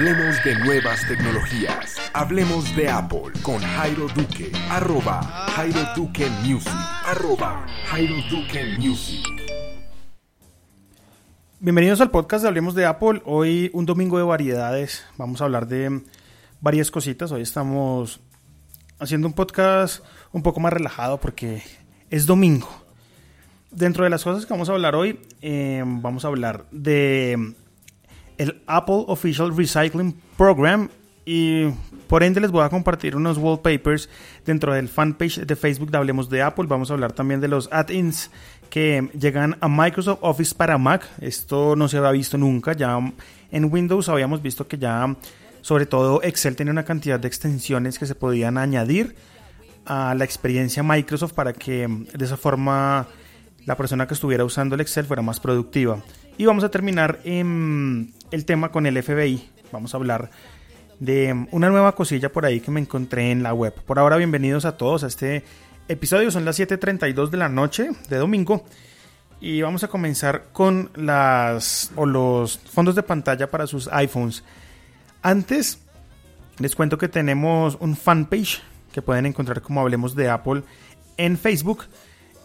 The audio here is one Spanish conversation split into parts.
Hablemos de nuevas tecnologías. Hablemos de Apple con Jairo Duque. Arroba Jairo Duque Music. Arroba Jairo Duque Music. Bienvenidos al podcast de Hablemos de Apple. Hoy un domingo de variedades. Vamos a hablar de varias cositas. Hoy estamos haciendo un podcast un poco más relajado porque es domingo. Dentro de las cosas que vamos a hablar hoy, eh, vamos a hablar de el Apple Official Recycling Program y por ende les voy a compartir unos wallpapers dentro del fanpage de Facebook de Hablemos de Apple. Vamos a hablar también de los add-ins que llegan a Microsoft Office para Mac. Esto no se había visto nunca. Ya en Windows habíamos visto que ya sobre todo Excel tenía una cantidad de extensiones que se podían añadir a la experiencia Microsoft para que de esa forma la persona que estuviera usando el Excel fuera más productiva. Y vamos a terminar en el tema con el FBI. Vamos a hablar de una nueva cosilla por ahí que me encontré en la web. Por ahora, bienvenidos a todos a este episodio. Son las 7:32 de la noche de domingo. Y vamos a comenzar con las o los fondos de pantalla para sus iPhones. Antes, les cuento que tenemos un fanpage que pueden encontrar como hablemos de Apple en Facebook.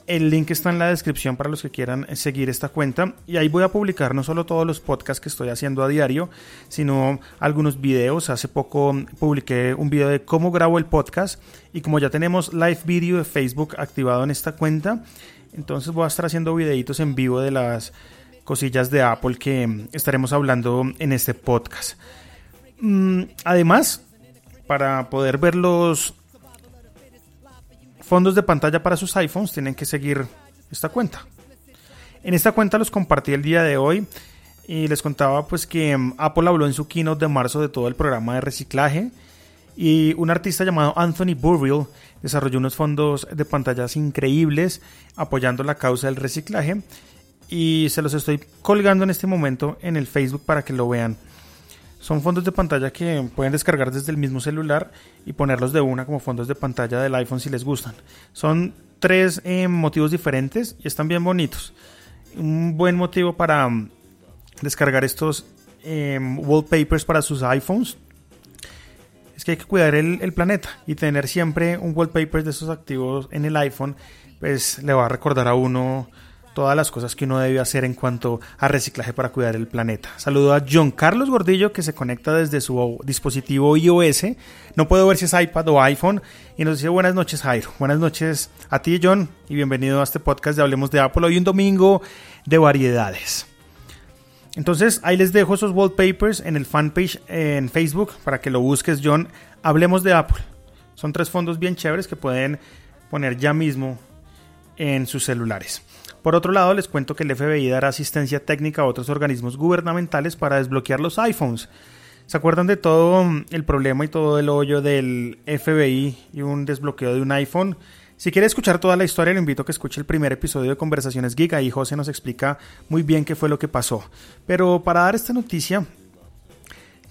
El link está en la descripción para los que quieran seguir esta cuenta y ahí voy a publicar no solo todos los podcasts que estoy haciendo a diario, sino algunos videos. Hace poco publiqué un video de cómo grabo el podcast y como ya tenemos live video de Facebook activado en esta cuenta, entonces voy a estar haciendo videitos en vivo de las cosillas de Apple que estaremos hablando en este podcast. Mm, además, para poder ver los fondos de pantalla para sus iPhones, tienen que seguir esta cuenta. En esta cuenta los compartí el día de hoy y les contaba pues que mm, Apple habló en su keynote de marzo de todo el programa de reciclaje y un artista llamado Anthony Burrill desarrolló unos fondos de pantallas increíbles apoyando la causa del reciclaje y se los estoy colgando en este momento en el Facebook para que lo vean. Son fondos de pantalla que pueden descargar desde el mismo celular y ponerlos de una como fondos de pantalla del iPhone si les gustan. Son tres eh, motivos diferentes y están bien bonitos. Un buen motivo para um, descargar estos eh, wallpapers para sus iPhones es que hay que cuidar el, el, planeta y tener siempre un wallpaper de esos activos en el iPhone, pues le va a recordar a uno todas las cosas que uno debe hacer en cuanto a reciclaje para cuidar el planeta. Saludo a John Carlos Gordillo que se conecta desde su dispositivo iOS. No puedo ver si es iPad o iPhone. Y nos dice buenas noches Jairo. Buenas noches a ti John y bienvenido a este podcast de Hablemos de Apple. Hoy un domingo de variedades. Entonces ahí les dejo esos wallpapers en el fanpage en Facebook para que lo busques John. Hablemos de Apple. Son tres fondos bien chéveres que pueden poner ya mismo en sus celulares. Por otro lado, les cuento que el FBI dará asistencia técnica a otros organismos gubernamentales para desbloquear los iPhones. ¿Se acuerdan de todo mm, el problema y todo el hoyo del FBI y un desbloqueo de un iPhone? Si quiere escuchar toda la historia, le invito a que escuche el primer episodio de Conversaciones Geek. Ahí José nos explica muy bien qué fue lo que pasó. Pero para dar esta noticia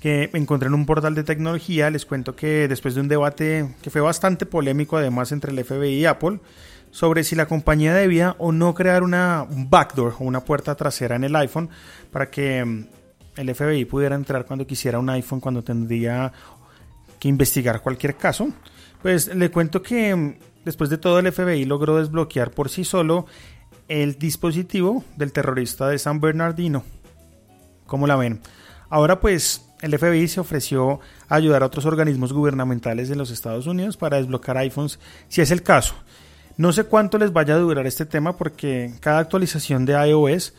que encontré en un portal de tecnología, les cuento que después de un debate que fue bastante polémico además entre el FBI y Apple, sobre si la compañía debía o no crear una un backdoor o una puerta trasera en el iPhone para que mm, el FBI pudiera entrar cuando quisiera un iPhone, cuando tendría que investigar cualquier caso. Pues le cuento que mm, después de todo el FBI logró desbloquear por sí solo el dispositivo del terrorista de San Bernardino. ¿Cómo la ven? Ahora pues el FBI se ofreció a ayudar a otros organismos gubernamentales de los Estados Unidos para desbloquear iPhones si es el caso. No sé cuánto les vaya a durar este tema porque cada actualización de iOS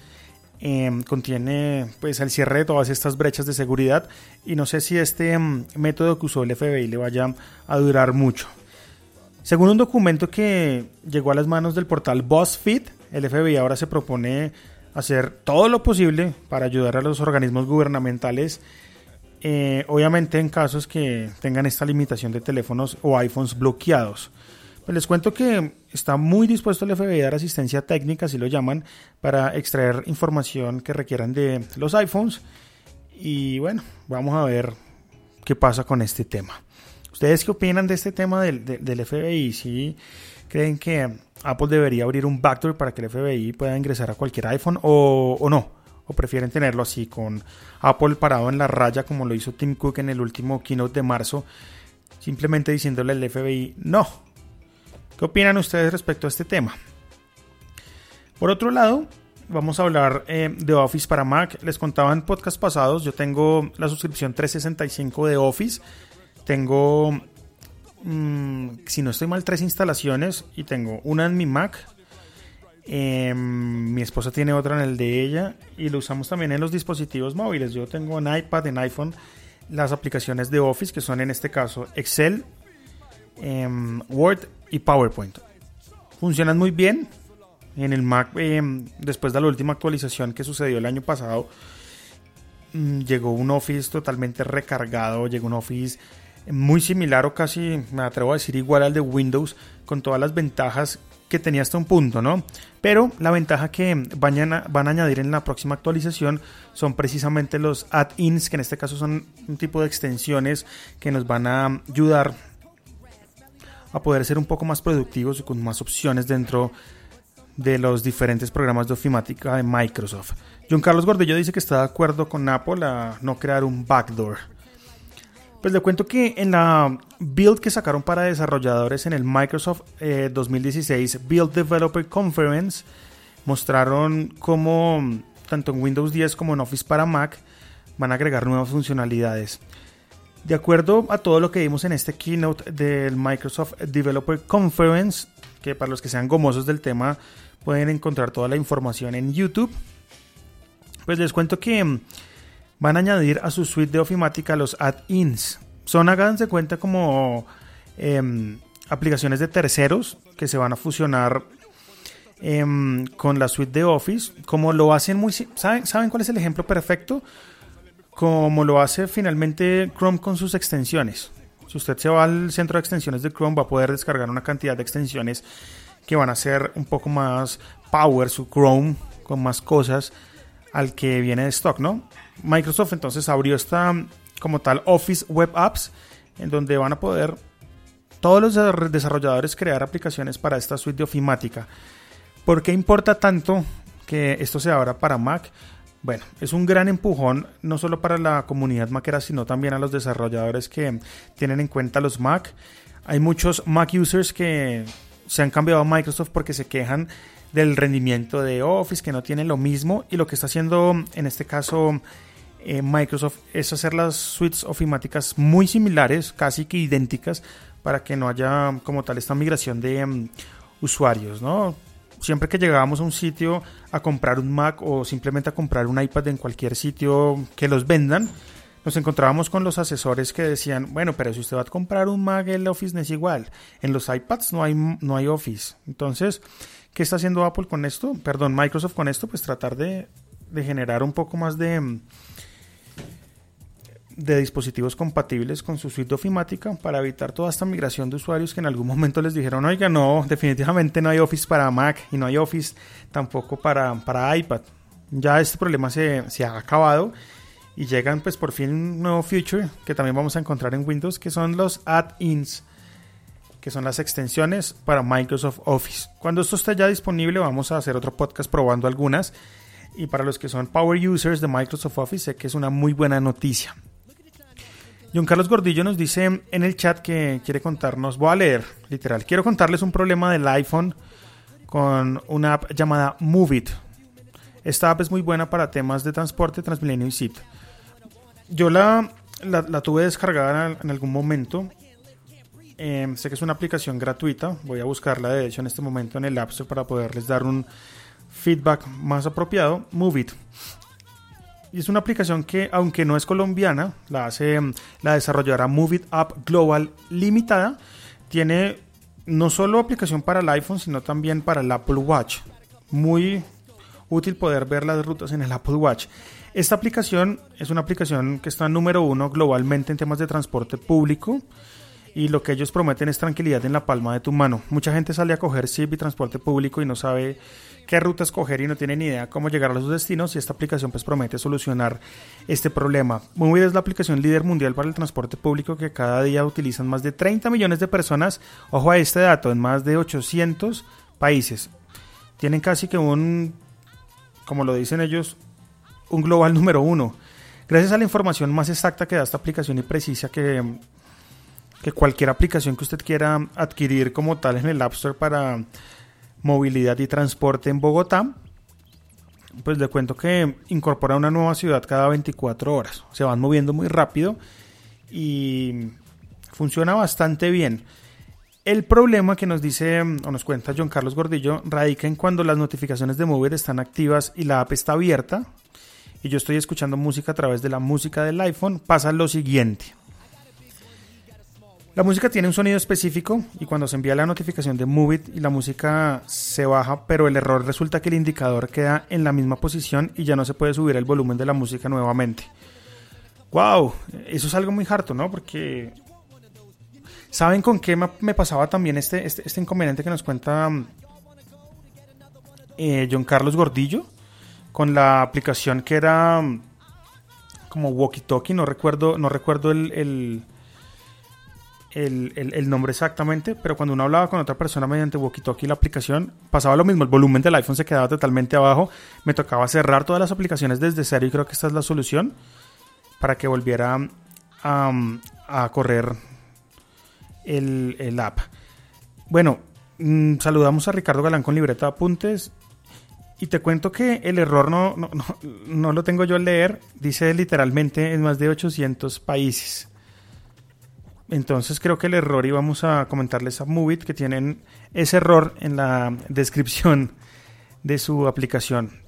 em, contiene pues el cierre de todas estas brechas de seguridad y no sé si este em, método que usó el FBI le vaya a durar mucho. Según un documento que llegó a las manos del portal BuzzFeed, el FBI ahora se propone hacer todo lo posible para ayudar a los organismos gubernamentales, eh, obviamente en casos que tengan esta limitación de teléfonos o iPhones bloqueados. Pues les cuento que está muy dispuesto el FBI a dar asistencia técnica, así lo llaman, para extraer información que requieran de los iPhones. Y bueno, vamos a ver qué pasa con este tema. ¿Ustedes qué opinan de este tema del, del FBI? ¿Sí creen que Apple debería abrir un backdoor para que el FBI pueda ingresar a cualquier iPhone o, o no? o prefieren tenerlo así con Apple parado en la raya como lo hizo Tim Cook en el último keynote de marzo, simplemente diciéndole al FBI no. ¿Qué opinan ustedes respecto a este tema? Por otro lado, vamos a hablar eh, de Office para Mac. Les contaba en podcast pasados, yo tengo la suscripción 365 de Office. Tengo, mm, si no estoy mal, tres instalaciones y tengo una en mi Mac, Em, mi esposa tiene otra en el de ella y lo usamos también en los dispositivos móviles. Yo tengo en iPad, en iPhone, las aplicaciones de Office que son en este caso Excel, em, Word y PowerPoint. Funcionan muy bien. En el Mac, em, después de la última actualización que sucedió el año pasado, mm, llegó un Office totalmente recargado, llegó un Office muy similar o casi, me atrevo a decir, igual al de Windows, con todas las ventajas que tenía hasta un punto, ¿no? Pero la ventaja que van a, van a añadir en la próxima actualización son precisamente los add-ins, que en este caso son un tipo de extensiones que nos van a ayudar a poder ser un poco más productivos y con más opciones dentro de los diferentes programas de ofimática de Microsoft. John Carlos Gordillo dice que está de acuerdo con Apple a no crear un backdoor. Pues le cuento que en la build que sacaron para desarrolladores en el Microsoft 2016 eh, Build Developer Conference mostraron cómo tanto en Windows 10 como en Office para Mac van a agregar nuevas funcionalidades. De acuerdo a todo lo que vimos en este keynote del Microsoft Developer Conference, que para los que sean gomosos del tema pueden encontrar toda la información en YouTube, pues les cuento que van a añadir a su suite de ofimática los add-ins. Son, háganse cuenta, como em, aplicaciones de terceros que se van a fusionar em, con la suite de Office. Como lo hacen muy. ¿saben, ¿Saben cuál es el ejemplo perfecto? Como lo hace finalmente Chrome con sus extensiones. Si usted se va al centro de extensiones de Chrome, va a poder descargar una cantidad de extensiones que van a ser un poco más power su Chrome, con más cosas al que viene de stock, ¿no? Microsoft entonces abrió esta como tal Office Web Apps en donde van a poder todos los desarrolladores crear aplicaciones para esta suite de ofimática. ¿Por qué importa tanto que esto se abra para Mac? Bueno, es un gran empujón no solo para la comunidad maquera, sino también a los desarrolladores que tienen en cuenta los Mac. Hay muchos Mac users que se han cambiado a Microsoft porque se quejan del rendimiento de Office, que no tiene lo mismo. Y lo que está haciendo en este caso eh, Microsoft es hacer las suites ofimáticas muy similares, casi que idénticas, para que no haya como tal esta migración de mm, usuarios, ¿no? Siempre que llegábamos a un sitio a comprar un Mac o simplemente a comprar un iPad en cualquier sitio que los vendan, nos encontrábamos con los asesores que decían, bueno, pero si usted va a comprar un Mac, el Office no es igual. En los iPads no hay, no hay Office. Entonces, ¿qué está haciendo Apple con esto? Perdón, Microsoft con esto, pues tratar de, de generar un poco más de de dispositivos compatibles con su suite ofimática para evitar toda esta migración de usuarios que en algún momento les dijeron, oiga, no, definitivamente no hay Office para Mac y no hay Office tampoco para, para iPad. Ya este problema se, se ha acabado y llegan pues por fin un nuevo feature que también vamos a encontrar en Windows que son los add-ins que son las extensiones para Microsoft Office. Cuando esto esté ya disponible vamos a hacer otro podcast probando algunas y para los que son power users de Microsoft Office sé que es una muy buena noticia. John Carlos Gordillo nos dice en el chat que quiere contarnos, voy a leer, literal, quiero contarles un problema del iPhone con una app llamada Moveit. Esta app es muy buena para temas de transporte, Transmilenio y SIT. Yo la, la, tuve descargada en, algún momento. Em, sé que es una aplicación gratuita. Voy a buscarla de hecho en este momento en el App Store para poderles dar un feedback más apropiado. Moveit. Y es una aplicación que, aunque no es colombiana, la hace la desarrolladora Move It Global Limitada. Tiene no solo aplicación para el iPhone, sino también para el Apple Watch. Muy útil poder ver las rutas en el Apple Watch. Esta aplicación es una aplicación que está número uno globalmente en temas de transporte público y lo que ellos prometen es tranquilidad en la palma de tu mano. Mucha gente sale a coger SIP y transporte público y no sabe qué ruta escoger y no tiene ni idea cómo llegar a sus destinos y esta aplicación pues promete solucionar este problema. Muy es la aplicación líder mundial para el transporte público que cada día utilizan más de 30 millones de personas, ojo a este dato, en más de 800 países. Tienen casi que un, como lo dicen ellos, un global número uno. Gracias a la información más exacta que da esta aplicación y precisa que, que cualquier aplicación que usted quiera adquirir como tal en el App Store para movilidad y transporte en Bogotá, pues le cuento que incorpora una nueva ciudad cada 24 horas. Se van moviendo muy rápido y funciona bastante bien. El problema que nos dice o nos cuenta John Carlos Gordillo radica en cuando las notificaciones de Mover están activas y la app está abierta y yo estoy escuchando música a través de la música del iPhone, pasa lo siguiente. La música tiene un sonido específico y cuando se envía la notificación de Move It y la música se baja, pero el error resulta que el indicador queda en la misma posición y ya no se puede subir el volumen de la música nuevamente. ¡Wow! Eso es algo muy harto, ¿no? Porque. ¿Saben con qué me pasaba también este, este, este inconveniente que nos cuenta eh, John Carlos Gordillo? Con la aplicación que era como Walkie Talkie, no recuerdo, no recuerdo el, nombre exactamente, pero cuando uno hablaba con otra persona mediante walkie-talkie la aplicación, pasaba lo mismo, el volumen del iPhone se quedaba totalmente abajo, me tocaba cerrar todas las aplicaciones desde cero y creo que esta es la solución para que volviera a, correr el, app. Bueno, mm, saludamos a Ricardo Galán con libreta de apuntes y te cuento que el error no, no, no, no lo tengo yo al leer, dice literalmente en más de 800 países. Entonces creo que el error, y vamos a comentarles a Movit que tienen ese error en la descripción de su aplicación.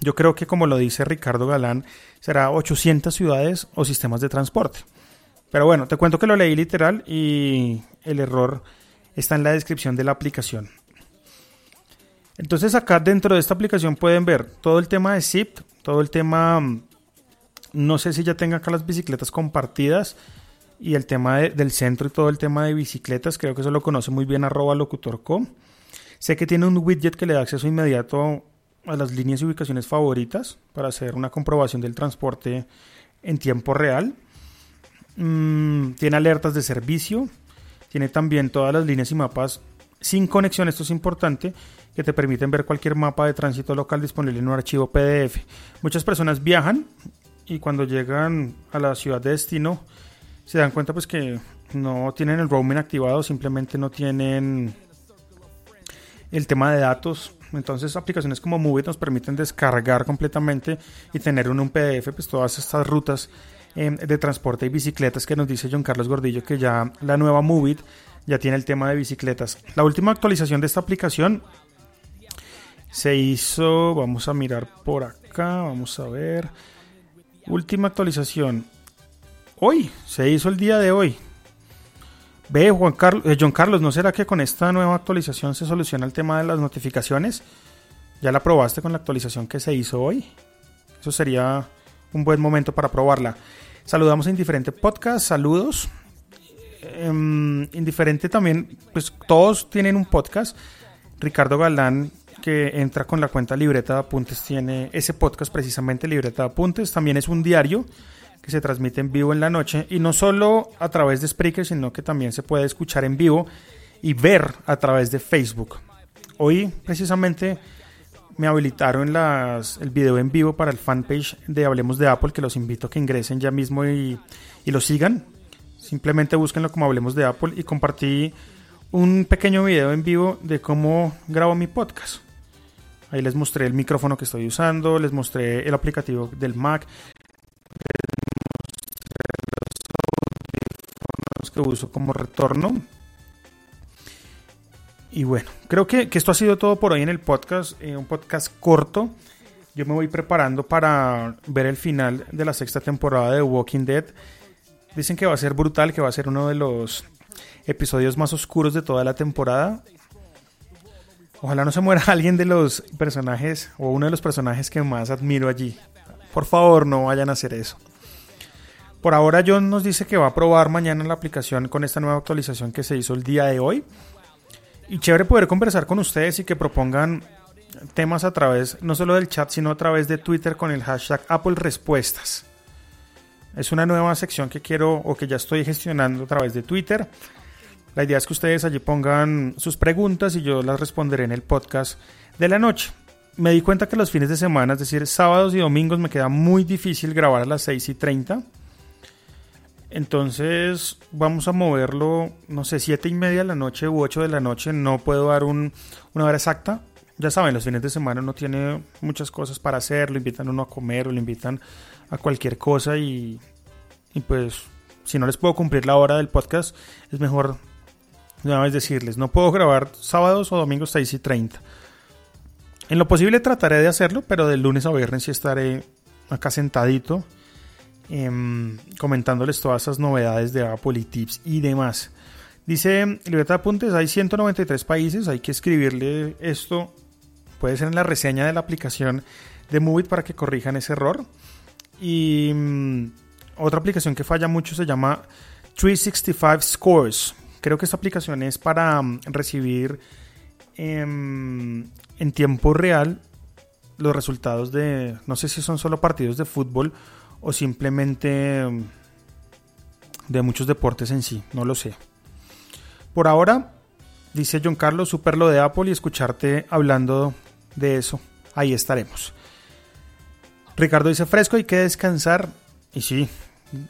Yo creo que como lo dice Ricardo Galán, será 800 ciudades o sistemas de transporte. Pero bueno, te cuento que lo leí literal y el error está en la descripción de la aplicación. Entonces acá dentro de esta aplicación pueden ver todo el tema de zip, todo el tema, no sé si ya tenga acá las bicicletas compartidas, y el tema del centro y todo el tema de bicicletas, creo que eso lo conoce muy bien arroba locutor.com. Sé que tiene un widget que le da acceso inmediato a las líneas y ubicaciones favoritas para hacer una comprobación del transporte en tiempo real. Mm, tiene alertas de servicio. Tiene también todas las líneas y mapas sin conexión, esto es importante, que te permiten ver cualquier mapa de tránsito local disponible en un archivo PDF. Muchas personas viajan y cuando llegan a la ciudad de destino se dan cuenta pues que no tienen el roaming activado, simplemente no tienen el tema de datos. Entonces aplicaciones como Movit nos permiten descargar completamente y tener en un PDF pues todas estas rutas em, de transporte y bicicletas que nos dice John Carlos Gordillo que ya la nueva Movit ya tiene el tema de bicicletas. La última actualización de esta aplicación se hizo, vamos a mirar por acá, vamos a ver. Última actualización hoy, se hizo el día de hoy. Ve, Juan Carlos, eh, John Carlos, ¿no será que con esta nueva actualización se soluciona el tema de las notificaciones? ¿Ya la probaste con la actualización que se hizo hoy? Eso sería un buen momento para probarla. Saludamos a Indiferente Podcast, saludos. Em, indiferente también, pues todos tienen un podcast. Ricardo Galán, que entra con la cuenta Libreta de Apuntes, tiene ese podcast precisamente, Libreta de Apuntes. También es un diario que se transmite en vivo en la noche y no solo a través de Spreaker, sino que también se puede escuchar en vivo y ver a través de Facebook. Hoy precisamente me habilitaron las, el video en vivo para el fanpage de Hablemos de Apple, que los invito a que ingresen ya mismo y, y lo sigan. Simplemente búsquenlo como Hablemos de Apple y compartí un pequeño video en vivo de cómo grabo mi podcast. Ahí les mostré el micrófono que estoy usando, les mostré el aplicativo del Mac, que uso como retorno. Y bueno, creo que, esto ha sido todo por hoy en el podcast, eh, un podcast corto. Yo me voy preparando para ver el final de la sexta temporada de Walking Dead. Dicen que va a ser brutal, que va a ser uno de los episodios más oscuros de toda la temporada. Ojalá no se muera alguien de los personajes o uno de los personajes que más admiro allí. Por favor, no vayan a hacer eso. Por ahora John nos dice que va a probar mañana la aplicación con esta nueva actualización que se hizo el día de hoy. Y chévere poder conversar con ustedes y que propongan temas a través no solo del chat, sino a través de Twitter con el hashtag Apple Respuestas. Es una nueva sección que quiero o que ya estoy gestionando a través de Twitter. La idea es que ustedes allí pongan sus preguntas y yo las responderé en el podcast de la noche. me di cuenta que los fines de semana, es decir, sábados y domingos, me queda muy difícil grabar a las 6 y 30. Entonces vamos a moverlo, no sé, 7 y media de la noche u 8 de la noche. No puedo dar una hora exacta. Ya saben, los fines de semana no tiene muchas cosas para hacer. Lo invitan uno a comer o lo invitan a cualquier cosa. Y, pues, si no les puedo cumplir la hora del podcast, es mejor una vez decirles: no puedo grabar sábados o domingos 6 y 30. En lo posible trataré de hacerlo, pero de lunes a viernes sí estaré acá sentadito em, comentándoles todas esas novedades de Apple y tips y demás. Dice Libreta de Apuntes, hay 193 países, hay que escribirle esto, puede ser en la reseña de la aplicación de Movit para que corrijan ese error. Y mm, otra aplicación que falla mucho se llama 365 Scores. Creo que esta aplicación es para mm, recibir em, en tiempo real los resultados de, no sé si son solo partidos de fútbol o simplemente mm, de muchos deportes en sí, no lo sé. Por ahora, dice John Carlos, super lo de Apple y escucharte hablando de eso, ahí estaremos. Ricardo dice fresco, hay que descansar. Y sí,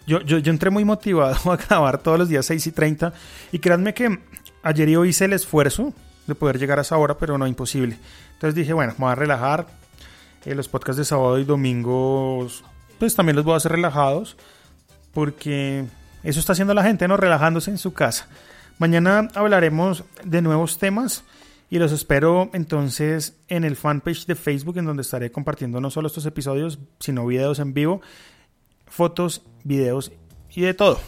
yo, yo, entré muy motivado a grabar todos los días 6 y 30 y créanme que ayer yo hice el esfuerzo de poder llegar a esa hora, pero no imposible. Entonces dije, bueno, me voy a relajar. Eh, los podcasts de sábado y domingos, pues también los voy a hacer relajados, porque eso está haciendo la gente, ¿no? Relajándose en su casa. Mañana hablaremos de nuevos temas y los espero entonces en el fanpage de Facebook, en donde estaré compartiendo no solo estos episodios, sino videos en vivo, fotos, videos y de todo.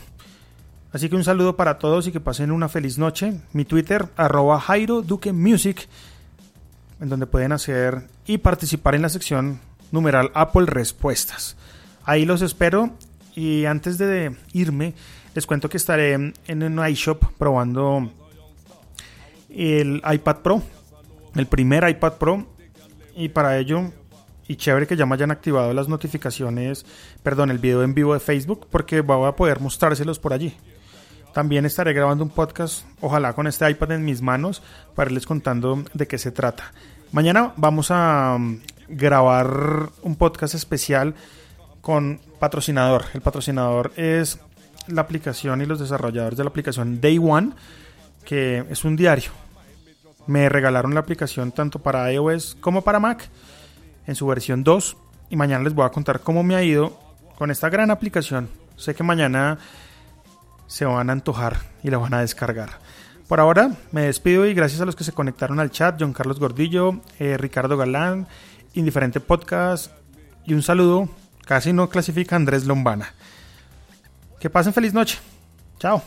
Así que un saludo para todos y que pasen una feliz noche. Mi Twitter, arroba Jairo Duque Music, en donde pueden hacer y participar en la sección numeral Apple Respuestas. Ahí los espero y antes de irme, les cuento que estaré en un iShop probando el iPad Pro, el primer iPad Pro, y para ello, y chévere que ya me hayan activado las notificaciones, perdón, el video en vivo de Facebook, porque voy a poder mostrárselos por allí. También estaré grabando un podcast, ojalá con este iPad en mis manos, para irles contando de qué se trata. Mañana vamos a mm, grabar un podcast especial con patrocinador. El patrocinador es la aplicación y los desarrolladores de la aplicación Day One, que es un diario. Me regalaron la aplicación tanto para iOS como para Mac en su versión 2 y mañana les voy a contar cómo me ha ido con esta gran aplicación. Sé que mañana se van a antojar y la van a descargar. Por ahora me despido y gracias a los que se conectaron al chat, John Carlos Gordillo, eh, Ricardo Galán, Indiferente Podcast y un saludo, casi no clasifica Andrés Lombana. Que pasen feliz noche. Chao.